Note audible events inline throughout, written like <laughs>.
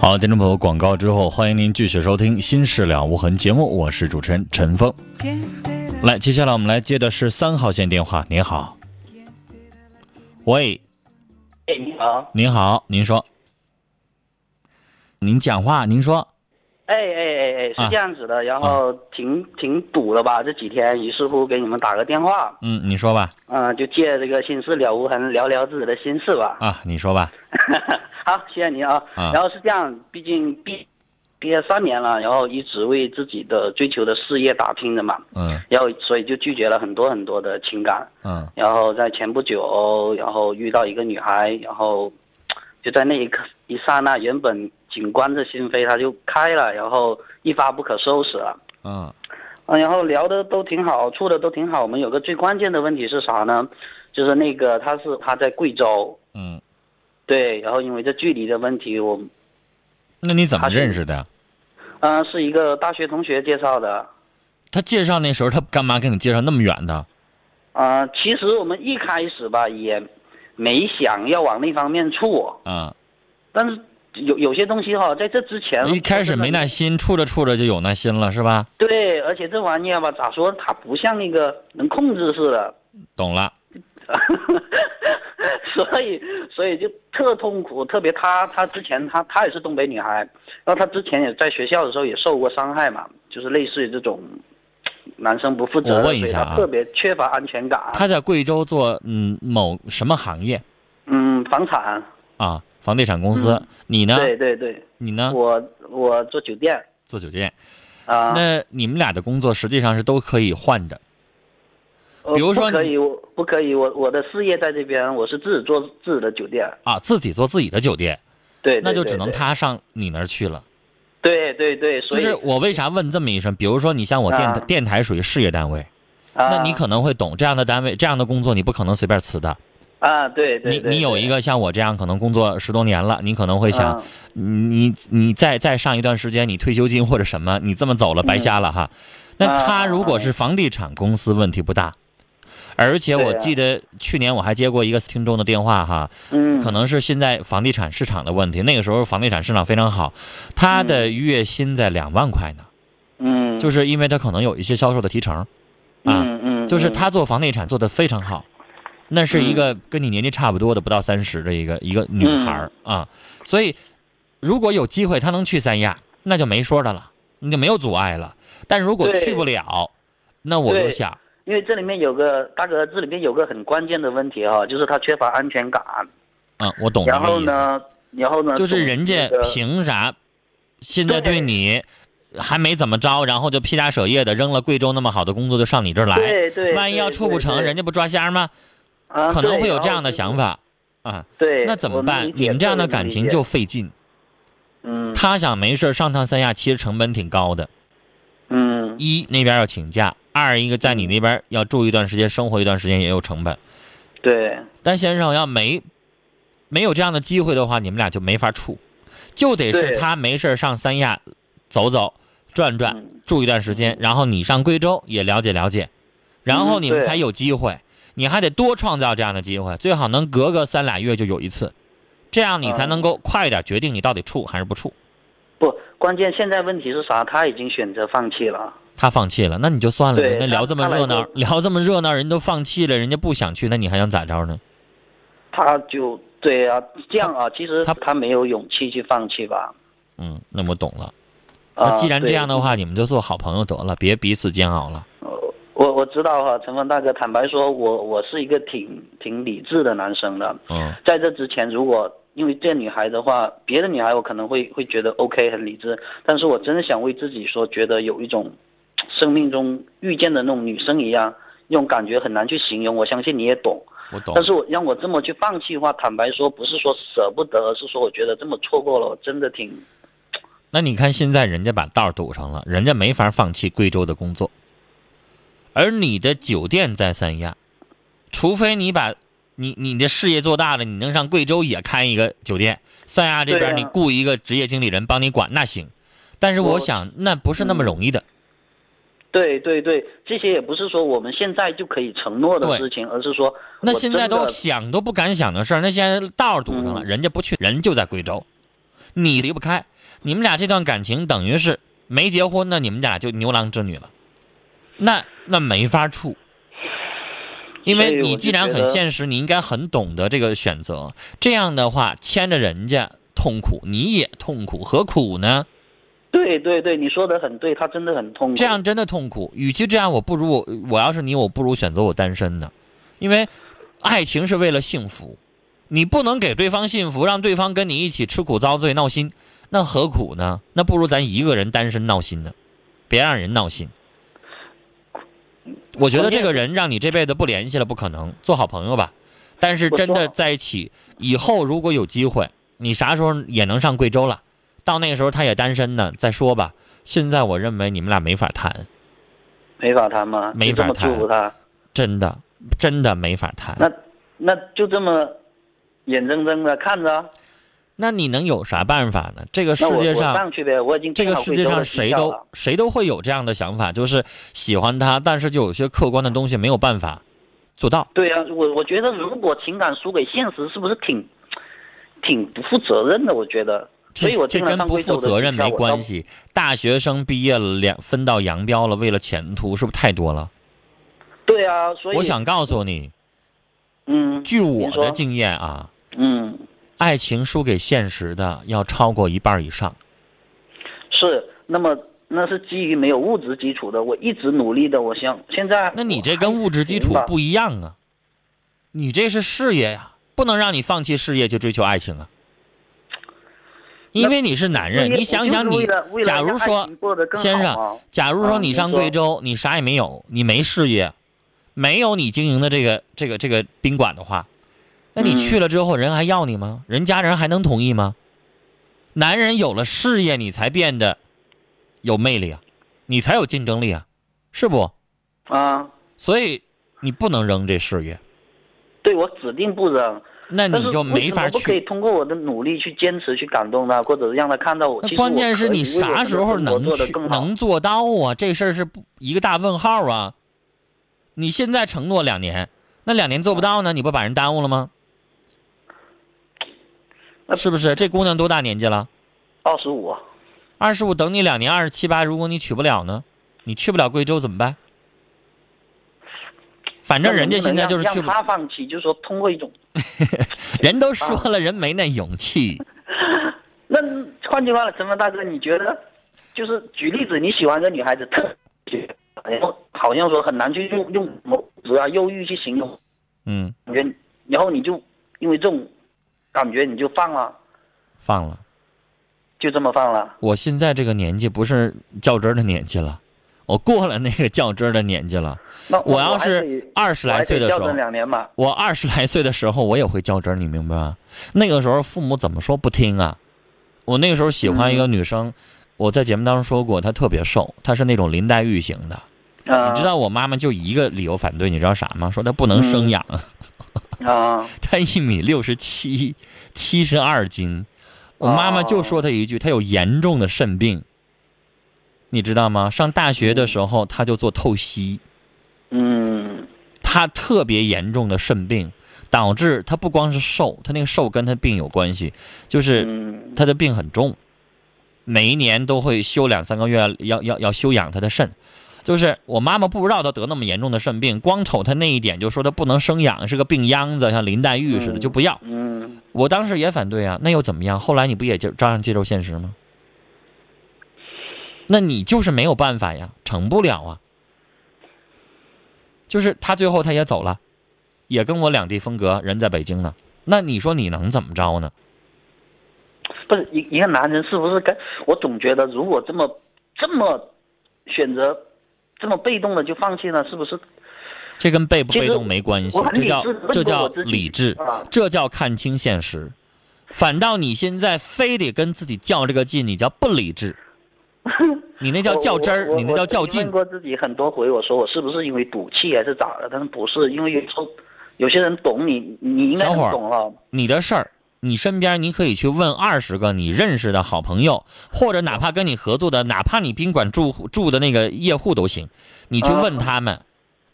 好，听众朋友，广告之后，欢迎您继续收听《心事了无痕》节目，我是主持人陈峰。来，接下来我们来接的是三号线电话。您好，喂，哎，您好，您好，您说，您讲话，您说，哎哎哎哎，啊是这样子的，然后挺挺堵的吧？这几天，于是乎给你们打个电话，嗯，你说吧，嗯、就借这个心事了无痕，聊聊自己的心事吧。啊，你说吧，<laughs> 好，谢谢您啊。啊然后是这样，毕竟毕毕业三年了，然后一直为自己的追求的事业打拼的嘛，嗯然后所以就拒绝了很多很多的情感。嗯然后在前不久，然后遇到一个女孩，然后就在那一刻一刹那，原本紧关着心扉，他就开了，然后一发不可收拾了。嗯嗯，然后聊的都挺好，处的都挺好。我们有个最关键的问题是啥呢？就是那个他是他在贵州，嗯，对，然后因为这距离的问题，我那你怎么认识的呀？嗯、是一个大学同学介绍的。他介绍那时候，他干嘛给你介绍那么远的？呃，其实我们一开始吧也没想要往那方面处，嗯，但是有有些东西哈，在这之前一开始没耐心，处着处着就有耐心了，是吧？对，而且这玩意儿吧，咋说，它不像那个能控制似的，懂了，<laughs> 所以所以就特痛苦。特别她，她之前她她也是东北女孩，然后她之前也在学校的时候也受过伤害嘛，就是类似于这种男生不负责任，我问一下啊特别缺乏安全感。他在贵州做嗯某什么行业嗯，房产，啊？房地产公司。嗯你呢？对对对，你呢？我我做酒店做酒店。啊，那你们俩的工作实际上是都可以换的。呃比如说不可以，我不可以，我我的事业在这边，我是自己做自己的酒店，啊，自己做自己的酒店，对，对那就只能他上你那儿去了。对对对，所以就是我为啥问这么一声？比如说，你像我电啊电台属于事业单位，啊那你可能会懂这样的单位、这样的工作，你不可能随便辞的。啊，对对你对，对你有一个像我这样可能工作十多年了，你可能会想，啊你你再再上一段时间，你退休金或者什么，你这么走了白瞎了哈。那啊他如果是房地产公司，问题不大。而且我记得去年我还接过一个听众的电话哈，嗯，可能是现在房地产市场的问题。那个时候房地产市场非常好，他的月薪在两万块呢，嗯，就是因为他可能有一些销售的提成，啊，嗯嗯，就是嗯。他做房地产做得非常好，那是一个跟你年纪差不多的，不到三十的一个一个女孩儿啊，所以如果有机会她能去三亚，那就没说的了，你就没有阻碍了。但如果去不了，那我就对。想，因为这里面有个大哥，这里面有个很关键的问题哈，就是他缺乏安全感。嗯，我懂这然个意思，后呢，然后呢，就是人家凭啥现在对对。你还没怎么着，然后就披家舍业的扔了贵州那么好的工作就上你这儿来，对对，万一要处不成，人家家不抓瞎吗？啊可能会有这样的想法啊。对，那怎么办？你们这样的感情就费劲。嗯他想没事儿上趟三亚，其实成本挺高的。嗯一那边要请假，二一个在你那边要住一段时间，生活一段时间也有成本。对但先生要没没有这样的机会的话，你们俩就没法处，就得是他没事儿上三亚走走转转，嗯住一段时间，然后你上贵州也了解了解，然后你们才有机会。你还得多创造这样的机会，最好能隔个三俩月就有一次，这样你才嗯能够快一点决定你到底处还是不处。不，关键现在问题是啥？他已经选择放弃了。他放弃了，那你就算了呗。对那聊这么热闹，聊这么热闹，人都放弃了，人家不想去，那你还想咋着呢？他就对啊，这样啊，其实他他没有勇气去放弃吧？嗯，那我懂了。啊那既然这样的话，你们就做好朋友得了，别彼此煎熬了。我我知道哈，陈峰大哥，坦白说，我我是一个挺挺理智的男生的。嗯在这之前，如果因为这女孩的话，别的女孩我可能会会觉得 OK 很理智，但是我真的想为自己说，觉得有一种生命中遇见的那种女生一样，那种感觉很难去形容。我相信你也懂。我懂但。是我让我这么去放弃的话，坦白说，不是说舍不得，而是说我觉得这么错过了，我真的挺那你看现在人家把道堵上了，人家没法放弃贵州的工作，而你的酒店在三亚，除非你把你你的事业做大了，你能上贵州也开一个酒店，三亚这边你雇一个职业经理人帮你管那行，但是我我想那不是那么容易的。对对对，这些也不是说我们现在就可以承诺的事情，而是说那现在都想都不敢想的事儿，那现在道堵上了，嗯。人家不去，人就在贵州，你离不开，你们俩这段感情等于是没结婚呢，你们俩就牛郎织女了，那那没法处，因为你既然很现实，你应该很懂得这个选择，这样的话牵着人家痛苦，你也痛苦，何苦呢？对对对，你说的很对，他真的很痛苦。这样真的痛苦。与其这样，我不如我我要是你，我不如选择我单身呢，因为爱情是为了幸福，你不能给对方幸福，让对方跟你一起吃苦遭罪闹心，那何苦呢？那不如咱一个人单身闹心呢，别让人闹心。我觉得这个人让你这辈子不联系了不可能，做好朋友吧。但是真的在一起以后，如果有机会，你啥时候也能上贵州了，到那个时候他也单身呢，再说吧。现在我认为你们俩没法谈，没法谈吗？没法谈真的真的没法谈。那那就这么眼睁睁的看着。那你能有啥办法呢？这个世界上，上去呗，我已经这个世界上谁都谁都会有这样的想法，就是喜欢他，但是就有些客观的东西没有办法做到。对呀、我我觉得如果情感输给现实，是不是挺挺不负责任的？我觉得，所以我这跟不负责任没关系。大学生毕业了，两分道扬镳了，为了前途，是不是太多了？对啊，所以我想告诉你，嗯，据我的经验啊，嗯爱情输给现实的要超过一半以上。是，那么那是基于没有物质基础的，我一直努力的，我想现在那你这跟物质基础不一样啊，你这是事业呀，不能让你放弃事业去追求爱情啊。因为你是男人，你想想你假如说先生，假如说你上贵州，你啥也没有，你没事业，没有你经营的这个这个这个宾馆的话，那你嗯去了之后，人还要你吗？人家人还能同意吗？男人有了事业，你才变得有魅力啊，你才有竞争力啊，是不？啊，所以你不能扔这事业，对我指定不扔。那你就没法为什么不可以。通过我的努力去坚持，去感动他，或者是让他看到我。关键是你啥时候能去能做到啊？这事儿是不一个大问号啊！你现在承诺两年，那两年做不到呢？你不把人耽误了吗？那是不是？这姑娘多大年纪了？二十五，二十五，等你两年，二十七八，如果你娶不了呢？你去不了贵州怎么办？反正人家现在就是去让不，他放弃，就是说通过一种。<laughs> 人都说了，人没那勇气。<laughs> 那换句话说，陈峰大哥，你觉得，就是举例子，你喜欢一个女孩子特别，然后好像说很难去用用某主要、忧郁去形容，嗯，感觉，然后你就因为这种感觉你就放了，放了。就这么放了。我现在这个年纪不是较真儿的年纪了，我过了那个较真儿的年纪了。那我要是二十来岁的时候我二十来岁的时候，我也会较真儿，你明白吗？那个时候父母怎么说不听啊？我那个时候喜欢一个女生，我在节目当中说过，她特别瘦，她是那种林黛玉型的。啊，你知道我妈妈就一个理由反对，你知道啥吗？说她不能生养，<laughs> 啊，他一米六十七，七十二斤。我妈妈就说他一句，他有严重的肾病，你知道吗？上大学的时候，他就做透析。嗯他特别严重的肾病，导致他不光是瘦，他那个瘦跟他病有关系，就是嗯他的病很重，每一年都会休两三个月，要要要休养他的肾。就是我妈妈不知道他得那么严重的肾病，光瞅他那一点就说他不能生养，是个病秧子，像林黛玉似的，嗯就不要。嗯，我当时也反对啊，那又怎么样？后来你不也就照样接受现实吗？那你就是没有办法呀，成不了啊。就是他最后他也走了，也跟我两地分隔，人在北京呢。那你说你能怎么着呢？不是一一个男人是不是该？我总觉得如果这么这么选择这么被动的就放弃了，是不是？这跟被不被动没关系这叫这叫理智啊，这叫看清现实。反倒你现在非得跟自己较这个劲，你叫不理智，你那叫 <laughs> 较真儿你那叫较劲我问。过自己很多回，我说我是不是因为赌气还是咋的？但是不是，因为有时候有些人懂你，你应该懂了。你的事儿，你身边你可以去问二十个你认识的好朋友，或者哪怕跟你合作的，哪怕你宾馆住住的那个业户都行，你去问他们，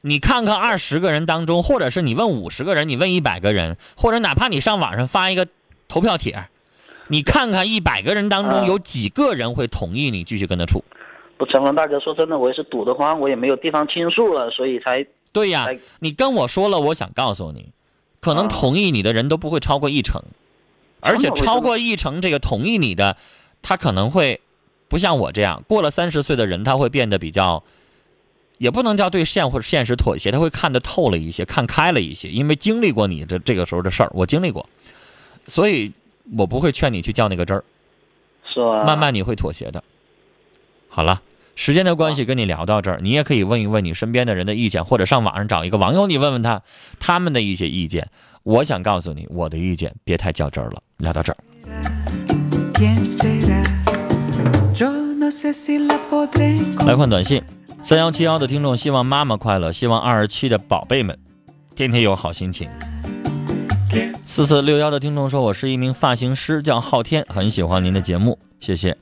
你看看二十个人当中，或者是你问五十个人，你问一百个人，或者哪怕你上网上发一个投票帖，你看看一百个人当中啊。有几个人会同意你继续跟他处。不，成龙大哥说真的，我也是堵得慌，我也没有地方倾诉了，所以才对呀哎，你跟我说了，我想告诉你，可能啊。同意你的人都不会超过一成，而且超过一成这个同意你的，他可能会不像我这样，过了三十岁的人，他会变得比较，也不能叫对现或者现实妥协，他会看得透了一些，看开了一些，因为经历过你这这个时候的事儿，我经历过，所以我不会劝你去较那个真儿，是吧？慢慢你会妥协的。好了。时间的关系，跟你聊到这儿，你也可以问一问你身边的人的意见，或者上网上找一个网友，你问问他他们的一些意见。我想告诉你，我的意见别太较真儿了。聊到这儿来看短信，三幺七幺的听众希望妈妈快乐，希望二十七的宝贝们天天有好心情。四四六幺的听众说，我是一名发型师，叫昊天，很喜欢您的节目，谢谢。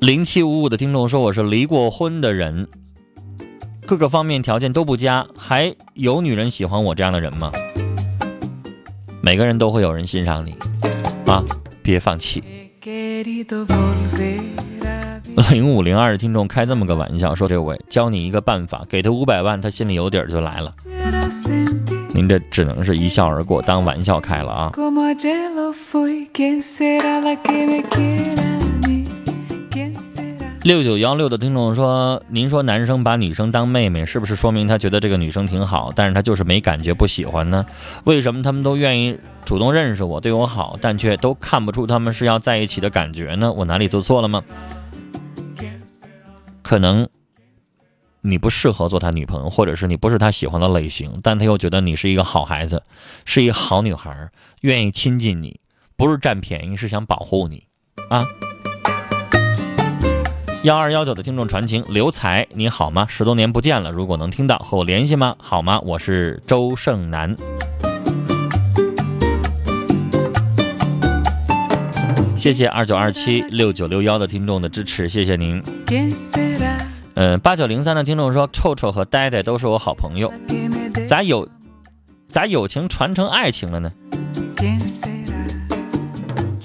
零七五五的听众说，我是离过婚的人，各个方面条件都不佳，还有女人喜欢我这样的人吗？每个人都会有人欣赏你，啊，别放弃。零五零二的听众开这么个玩笑，说这位教你一个办法，给他五百万，他心里有底儿就来了。您这只能是一笑而过，当玩笑开了啊。六九幺六的听众说：“您说男生把女生当妹妹，是不是说明他觉得这个女生挺好，但是他就是没感觉不喜欢呢？为什么他们都愿意主动认识我，对我好，但却都看不出他们是要在一起的感觉呢？我哪里做错了吗？可能你不适合做他女朋友，或者是你不是他喜欢的类型，但他又觉得你是一个好孩子，是一个好女孩，愿意亲近你，不是占便宜，是想保护你啊。”幺二幺九的听众传情，刘才，你好吗？十多年不见了，如果能听到，和我联系吗？好吗？我是周胜男。谢谢二九二七六九六幺的听众的支持，谢谢您。嗯、八九零三的听众说，臭臭和呆呆都是我好朋友，咋友咋友情传成爱情了呢？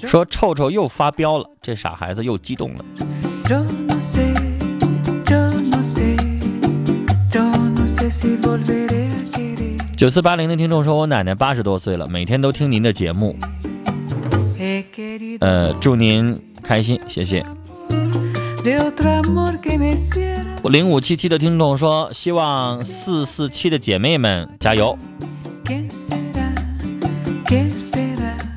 说臭臭又发飙了，这傻孩子又激动了。九四八零的听众说：“我奶奶八十多岁了，每天都听您的节目。呃，祝您开心，谢谢。”我零五七七的听众说：“希望四四七的姐妹们加油。”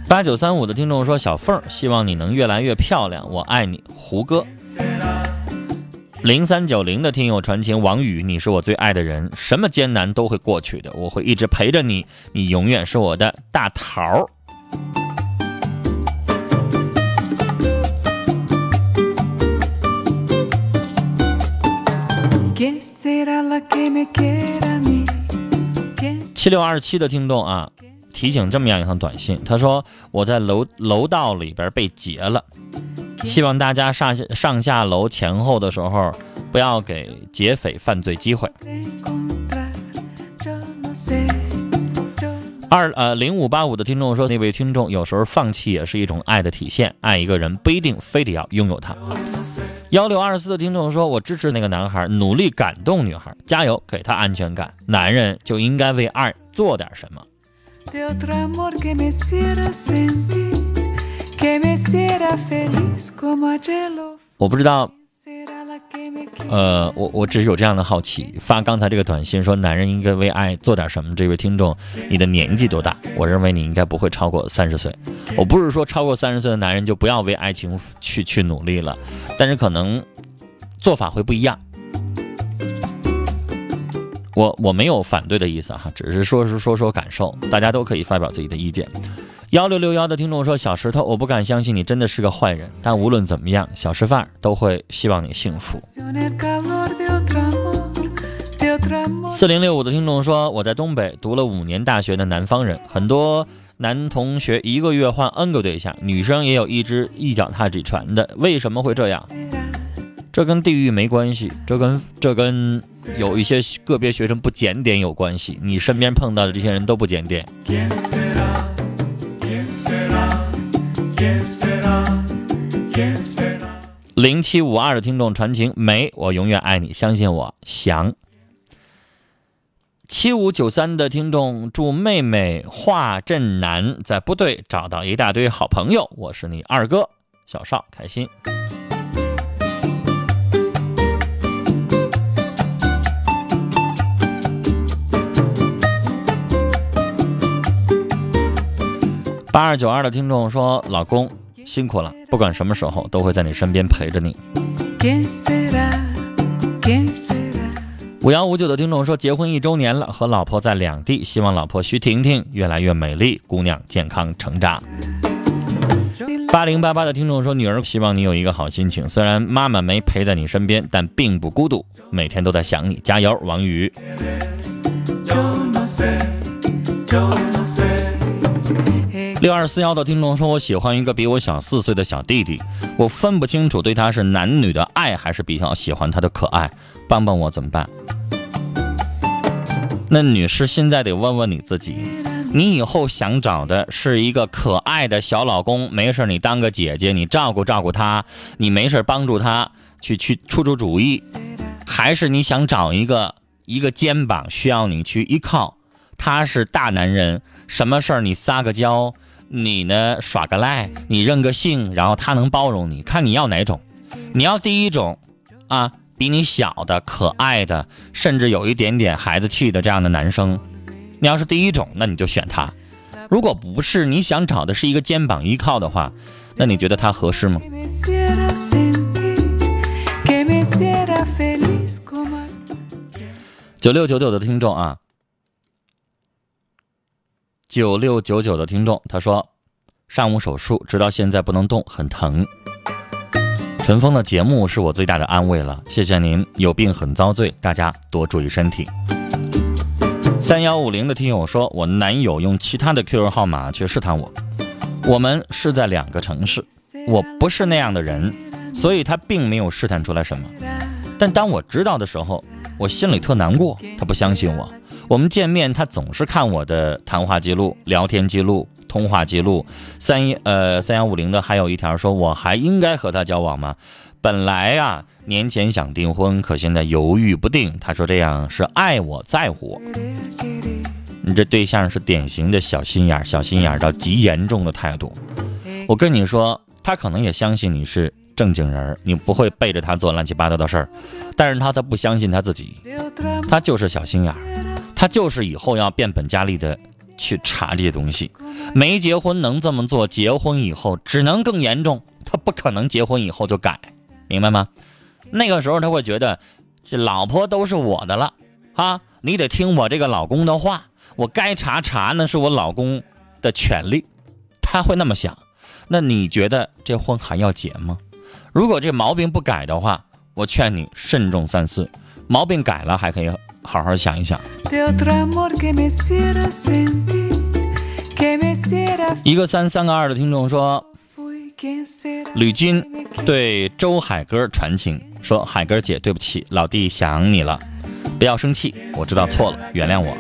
八九三五的听众说：“小凤，希望你能越来越漂亮，我爱你，胡歌。”零三九零的听友传情，王宇，你是我最爱的人，什么艰难都会过去的，我会一直陪着你，你永远是我的大桃儿。七六二七的听众啊，提醒这么样一条短信，他说我在楼楼道里边被劫了，希望大家上下上下楼前后的时候，不要给劫匪犯罪机会。二呃零五八五的听众说，那位听众有时候放弃也是一种爱的体现，爱一个人不一定非得要拥有他。幺六二四的听众说，我支持那个男孩，努力感动女孩，加油，给他安全感。男人就应该为爱做点什么。我不知道?呃，我我只是有这样的好奇，发刚才这个短信说男人应该为爱做点什么。这位听众，你的年纪多大？我认为你应该不会超过三十岁。我不是说超过三十岁的男人就不要为爱情去去努力了，但是可能做法会不一样。我我没有反对的意思哈，只是说是说说感受，大家都可以发表自己的意见。幺六六幺的听众说：“小石头，我不敢相信你真的是个坏人，但无论怎么样，小吃饭都会希望你幸福。”四零六五的听众说：“我在东北读了五年大学的南方人，很多男同学一个月换 N 个对象，女生也有一只一脚踏几船的，为什么会这样？这跟地域没关系，这跟这跟有一些个别学生不检点有关系。你身边碰到的这些人都不检点。”零七五二的听众传情梅，我永远爱你，相信我，翔。七五九三的听众祝妹妹华振南在部队找到一大堆好朋友，我是你二哥小邵，开心。八二九二的听众说：“老公辛苦了，不管什么时候都会在你身边陪着你。”五幺五九的听众说，结婚一周年了，和老婆在两地，希望老婆徐婷婷越来越美丽，姑娘健康成长。八零八八的听众说，女儿希望你有一个好心情，虽然妈妈没陪在你身边，但并不孤独，每天都在想你，加油，王宇。六二四幺的听众说，我喜欢一个比我小四岁的小弟弟，我分不清楚对他是男女的爱，还是比较喜欢他的可爱，帮帮我怎么办？那女士现在得问问你自己，你以后想找的是一个可爱的小老公，没事你当个姐姐，你照顾照顾他，你没事帮助他去去出出主意，还是你想找一个一个肩膀需要你去依靠？他是大男人，什么事儿你撒个娇，你呢耍个赖，你认个性，然后他能包容你，看你要哪种？你要第一种，啊，比你小的、可爱的，甚至有一点点孩子气的这样的男生，你要是第一种，那你就选他。如果不是，你想找的是一个肩膀依靠的话，那你觉得他合适吗九六九九的听众啊，九六九九的听众，他说上午手术，直到现在不能动，很疼。陈峰的节目是我最大的安慰了，谢谢您。有病很遭罪，大家多注意身体。三幺五零的听友说，我男友用其他的 QQ 号码去试探我，我们是在两个城市，我不是那样的人，所以他并没有试探出来什么。但当我知道的时候，我心里特难过。他不相信我，我们见面，他总是看我的谈话记录、聊天记录、通话记录。三一呃三幺五零的还有一条说，我还应该和他交往吗？本来啊，年前想订婚，可现在犹豫不定。他说这样是爱我在乎我。你这对象是典型的小心眼儿，小心眼儿到极严重的态度。我跟你说，他可能也相信你是正经人，你不会背着他做乱七八糟的事儿，但是他他不相信他自己，他就是小心眼儿，他就是以后要变本加厉的去查这些东西。没结婚能这么做，结婚以后只能更严重，他不可能结婚以后就改，明白吗？那个时候他会觉得，这老婆都是我的了，啊，你得听我这个老公的话，我该查查那是我老公的权利，他会那么想。那你觉得这婚还要结吗？如果这毛病不改的话，我劝你慎重三思。毛病改了还可以好好想一想。一个三三个二的听众说吕军对周海哥传情说海哥姐对不起老弟想你了不要生气我知道错了原谅我。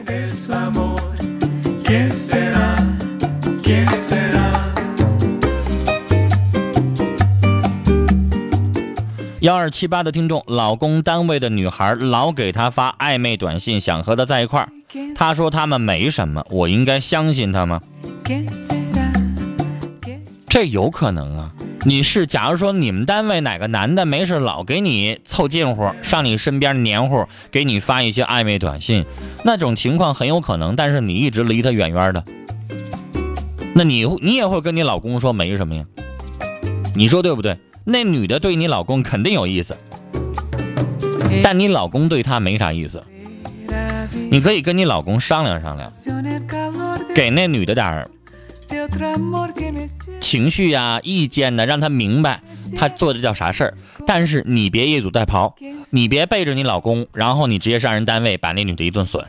幺二七八的听众，老公单位的女孩老给他发暧昧短信，想和他在一块儿。他说他们没什么，我应该相信他吗？这有可能啊，你是，假如说你们单位哪个男的没事老给你凑近乎，上你身边黏糊，给你发一些暧昧短信，那种情况很有可能，但是你一直离他远远的，那你你也会跟你老公说没什么呀？你说对不对？那女的对你老公肯定有意思，但你老公对她没啥意思，你可以跟你老公商量商量，给那女的点儿情绪呀、意见呢，让她明白她做的叫啥事儿。但是你别一组带跑，你别背着你老公，然后你直接上人单位把那女的一顿损。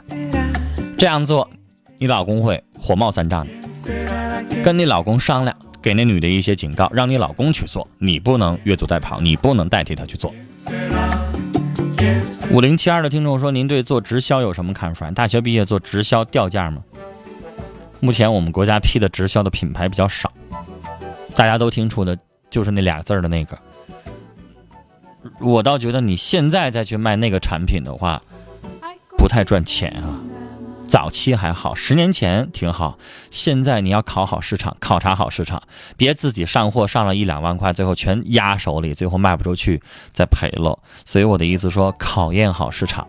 这样做，你老公会火冒三丈的。跟你老公商量，给那女的一些警告，让你老公去做，你不能越俎代庖，你不能代替他去做。五零七二的听众说：“您对做直销有什么看法？大学毕业做直销掉价吗？”目前我们国家批的直销的品牌比较少，大家都听出的就是那俩字儿的那个。我倒觉得你现在再去卖那个产品的话，不太赚钱啊。早期还好，十年前挺好，现在你要考好市场，考察好市场，别自己上货上了一两万块，最后全压手里，最后卖不出去再赔了。所以我的意思说，考验好市场。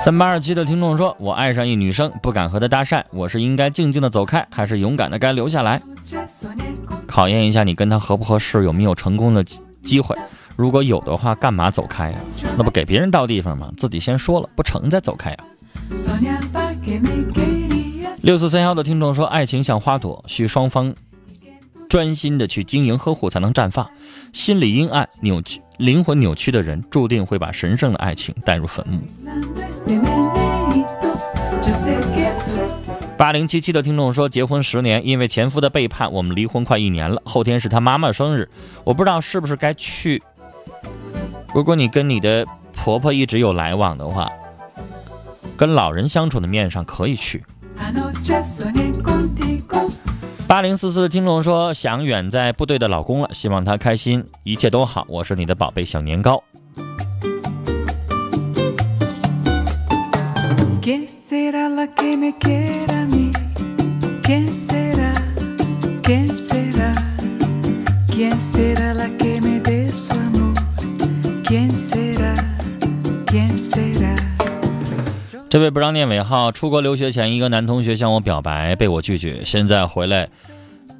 三八二七的听众说：“我爱上一女生，不敢和她搭讪，我是应该静静的走开，还是勇敢的该留下来？考验一下你跟她合不合适，有没有成功的机会。如果有的话，干嘛走开呀、那不给别人倒地方吗？自己先说了，不成再走开呀、六四三幺的听众说：“爱情像花朵，需双方专心的去经营呵护，才能绽放。心理阴暗、扭曲、灵魂扭曲的人，注定会把神圣的爱情带入坟墓。”八零七七的听众说，结婚十年，因为前夫的背叛，我们离婚快一年了。后天是他妈妈生日，我不知道是不是该去。如果你跟你的婆婆一直有来往的话，跟老人相处的面上可以去。八零四四听众说，想远在部队的老公了，希望他开心，一切都好。我是你的宝贝小年糕。这位不让念尾号，出国留学前，一个男同学向我表白，被我拒绝。现在回来，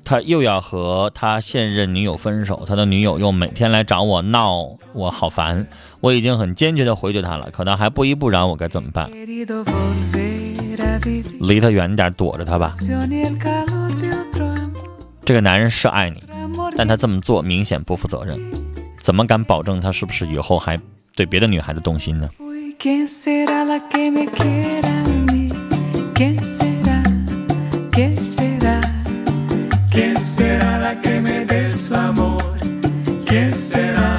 他又要和他现任女友分手，他的女友又每天来找我闹，我好烦。我已经很坚决的回绝他了，可他还不依不饶，我该怎么办？离他远点，躲着他吧。这个男人是爱你，但他这么做明显不负责任，怎么敢保证他是不是以后还对别的女孩子动心呢？Fui. ¿Quién será la que me quiera a mí? ¿Quién será? ¿Quién será? ¿Quién será la que me dé su amor? ¿Quién será?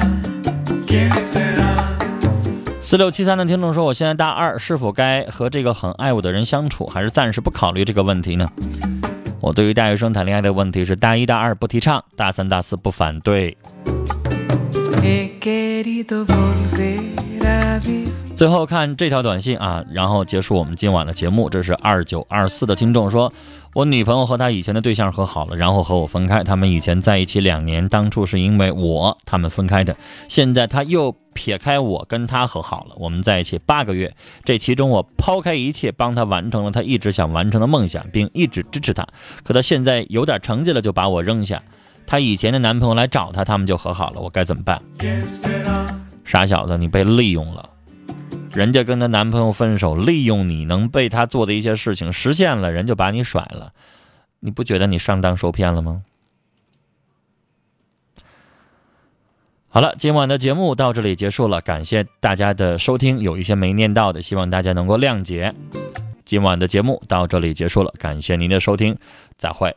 ¿Quién será? 四六七三的听众说：“我现在大二，是否该和这个很爱我的人相处，还是暂时不考虑这个问题呢？”我对于大学生谈恋爱的问题是：大一、大二不提倡，大三、大四不反对。最后看这条短信啊，然后结束我们今晚的节目。这是二九二四的听众说，我女朋友和她以前的对象和好了，然后和我分开。他们以前在一起两年，当初是因为我他们分开的，现在他又撇开我跟他和好了。我们在一起八个月，这其中我抛开一切，帮他完成了他一直想完成的梦想，并一直支持他。可他现在有点成绩了，就把我扔下。她以前的男朋友来找她，他们就和好了，我该怎么办？傻小子，你被利用了。人家跟她男朋友分手，利用你能被他做的一些事情实现了，人就把你甩了，你不觉得你上当受骗了吗？好了，今晚的节目到这里结束了，感谢大家的收听，有一些没念到的，希望大家能够谅解。今晚的节目到这里结束了，感谢您的收听，再会。